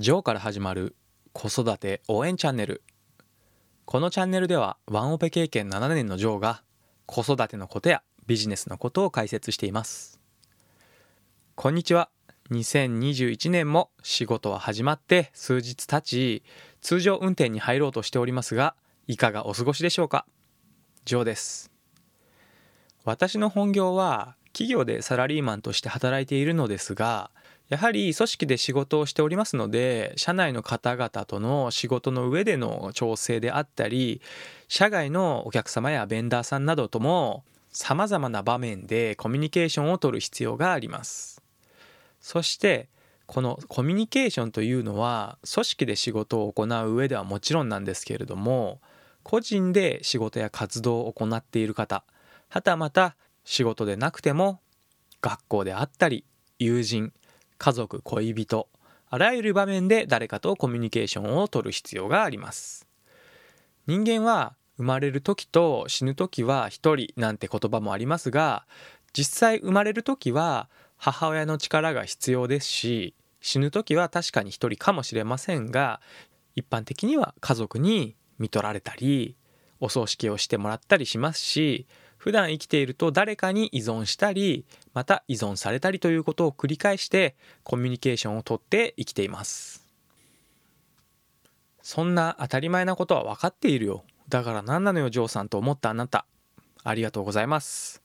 ジョーから始まる子育て応援チャンネル。このチャンネルではワンオペ経験7年のジョーが子育てのことやビジネスのことを解説しています。こんにちは。2021年も仕事は始まって数日経ち通常運転に入ろうとしておりますがいかがお過ごしでしょうか？ジョーです。私の本業は企業でサラリーマンとして働いているのですがやはり組織で仕事をしておりますので社内の方々との仕事の上での調整であったり社外のお客様やベンダーさんなどともさまざまな場面でコミュニケーションをとる必要があります。そしてこのコミュニケーションというのは組織で仕事を行う上ではもちろんなんですけれども個人で仕事や活動を行っている方はたまた仕事でなくても学校であったり友人家族恋人あらゆる場面で誰かとコミュニケーションをとる必要があります。人間は生まれる時と死ぬ時は一人なんて言葉もありますが実際生まれる時は母親の力が必要ですし死ぬ時は確かに一人かもしれませんが一般的には家族に見取られたりお葬式をしてもらったりしますし普段生きていると誰かに依存したりまた依存されたりということを繰り返してコミュニケーションをとって生きています。そんな当たり前なことは分かっているよ。だから何なのよジョーさんと思ったあなた。ありがとうございます。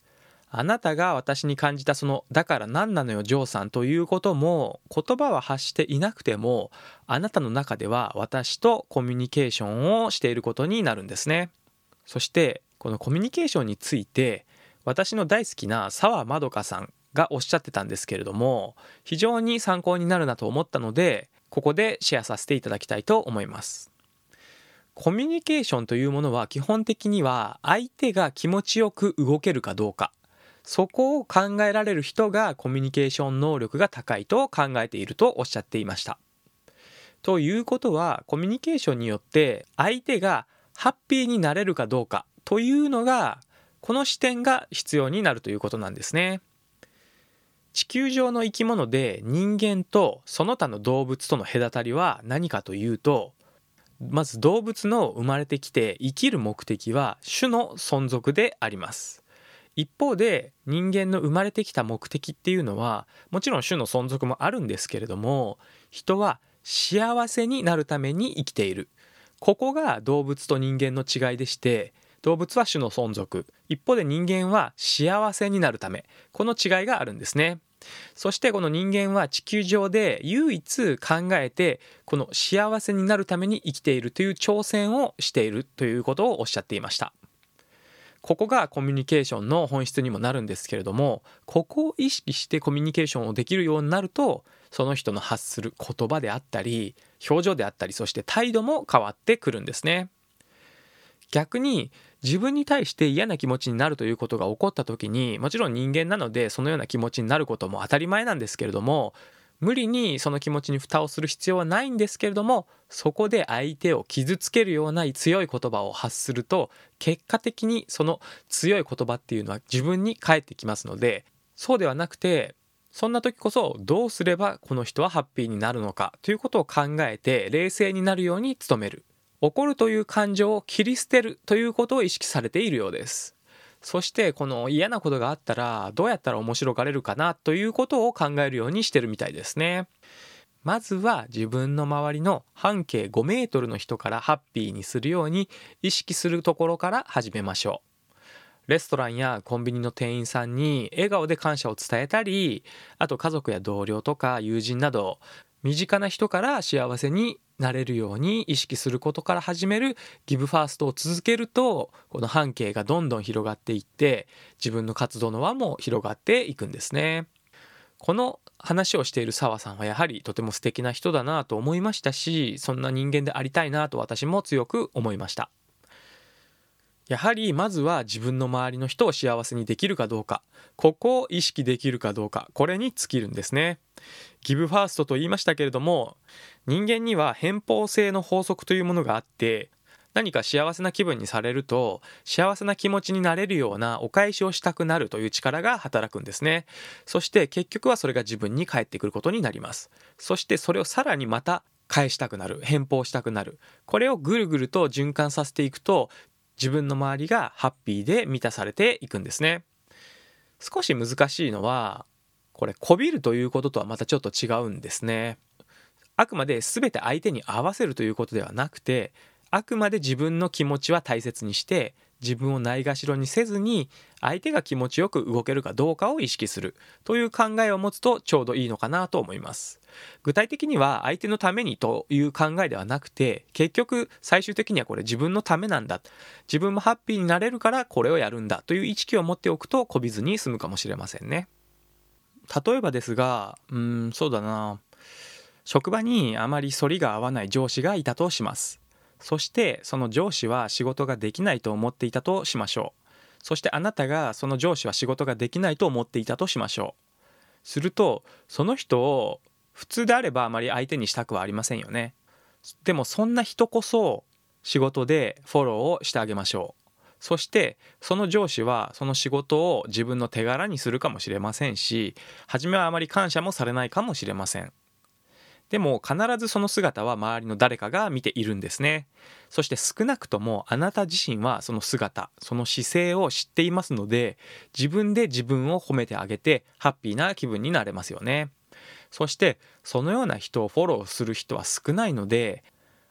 あなたが私に感じたその「だから何なのよジョーさん」ということも言葉は発していなくてもあなたの中では私とコミュニケーションをしていることになるんですね。そしてこのコミュニケーションについて私の大好きな澤まどかさんがおっしゃってたんですけれども非常に参考になるなと思ったのでここでシェアさせていただきたいと思います。コミュニケーションというものは基本的には相手が気持ちよく動けるかどうか。そこを考えられる人がコミュニケーション能力が高いと考えているとおっしゃっていました。ということはコミュニケーションによって相手がハッピーになれるかどうかというのがこの視点が必要になるということなんですね。地球上の生き物で人間とその他の動物との隔たりは何かというとまず動物の生まれてきて生きる目的は種の存続であります一方で人間の生まれてきた目的っていうのはもちろん種の存続もあるんですけれども人は幸せになるために生きているここが動物と人間の違いでして動物は種の存続。一方で人間は幸せになるため。この違いがあるんですね。そしてこの人間は地球上で唯一考えてこの幸せになるために生きているという挑戦をしているということをおっしゃっていました。ここがコミュニケーションの本質にもなるんですけれどもここを意識してコミュニケーションをできるようになるとその人の発する言葉であったり表情であったりそして態度も変わってくるんですね。逆に自分に対して嫌な気持ちになるということが起こった時にもちろん人間なのでそのような気持ちになることも当たり前なんですけれども無理にその気持ちに蓋をする必要はないんですけれどもそこで相手を傷つけるような強い言葉を発すると結果的にその強い言葉っていうのは自分に返ってきますのでそうではなくてそんな時こそどうすればこの人はハッピーになるのかということを考えて冷静になるように努める。怒るという感情を切り捨てるということを意識されているようです。そしてこの嫌なことがあったらどうやったら面白がれるかなということを考えるようにしてるみたいですね。まずは自分の周りの半径5メートルの人からハッピーにするように意識するところから始めましょう。レストランやコンビニの店員さんに笑顔で感謝を伝えたりあと家族や同僚とか友人など身近な人から幸せになれるように意識することから始めるギブファーストを続けるとこの半径がどんどん広がっていって自分の活動の輪も広がっていくんですね。この話をしている澤さんはやはりとても素敵な人だなと思いましたしそんな人間でありたいなと私も強く思いました。やはりまずは自分の周りの人を幸せにできるかどうか。ここを意識できるかどうか。これに尽きるんですね。ギブファーストと言いましたけれども人間には偏方性の法則というものがあって何か幸せな気分にされると幸せな気持ちになれるようなお返しをしたくなるという力が働くんですね。そして結局はそれが自分に返ってくることになります。そしてそれをさらにまた返したくなる。返報したくなる。これをぐるぐると循環させていくと自分の周りがハッピーで満たされていくんですね。少し難しいのはこれこびるということとはまたちょっと違うんですね。あくまで全て相手に合わせるということではなくてあくまで自分の気持ちは大切にして自分をないがしろにせずに相手が気持ちよく動けるかどうかを意識する。という考えを持つとちょうどいいのかなと思います。具体的には相手のためにという考えではなくて結局最終的にはこれ自分のためなんだ。自分もハッピーになれるからこれをやるんだ。という意識を持っておくとこびずに済むかもしれませんね。例えばですがうんそうだな。職場にあまり反りが合わない上司がいたとします。そしてその上司は仕事ができないと思っていたとしましょう。そしてあなたがその上司は仕事ができないと思っていたとしましょう。するとその人を普通であればあまり相手にしたくはありませんよね。でもそんな人こそ仕事でフォローをしてあげましょう。そしてその上司はその仕事を自分の手柄にするかもしれませんし初めはあまり感謝もされないかもしれません。でも必ずその姿は周りの誰かが見ているんですね。そして少なくともあなた自身はその姿その姿勢を知っていますので自分で自分を褒めてあげてハッピーな気分になれますよね。そしてそのような人をフォローする人は少ないので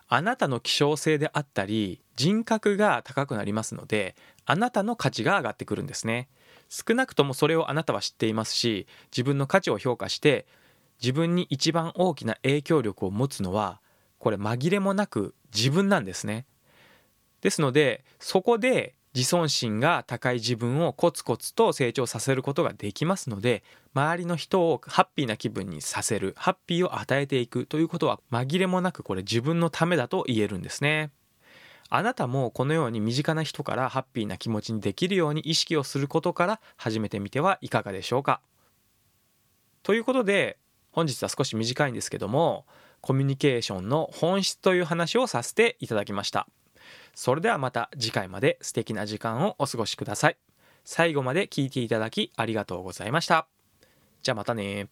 あなたの希少性であったり人格が高くなりますのであなたの価値が上がってくるんですね。少なくともそれをあなたは知っていますし自分の価値を評価して自分に一番大きな影響力を持つのはこれ紛れもなく自分なんですね。ですのでそこで自尊心が高い自分をコツコツと成長させることができますので周りの人をハッピーな気分にさせるハッピーを与えていくということは紛れもなくこれ自分のためだと言えるんですね。あなたもこのように身近な人からハッピーな気持ちにできるように意識をすることから始めてみてはいかがでしょうか。ということで本日は少し短いんですけどもコミュニケーションの本質という話をさせていただきました。それではまた次回まで素敵な時間をお過ごしください。最後まで聞いていただきありがとうございました。じゃあまたね。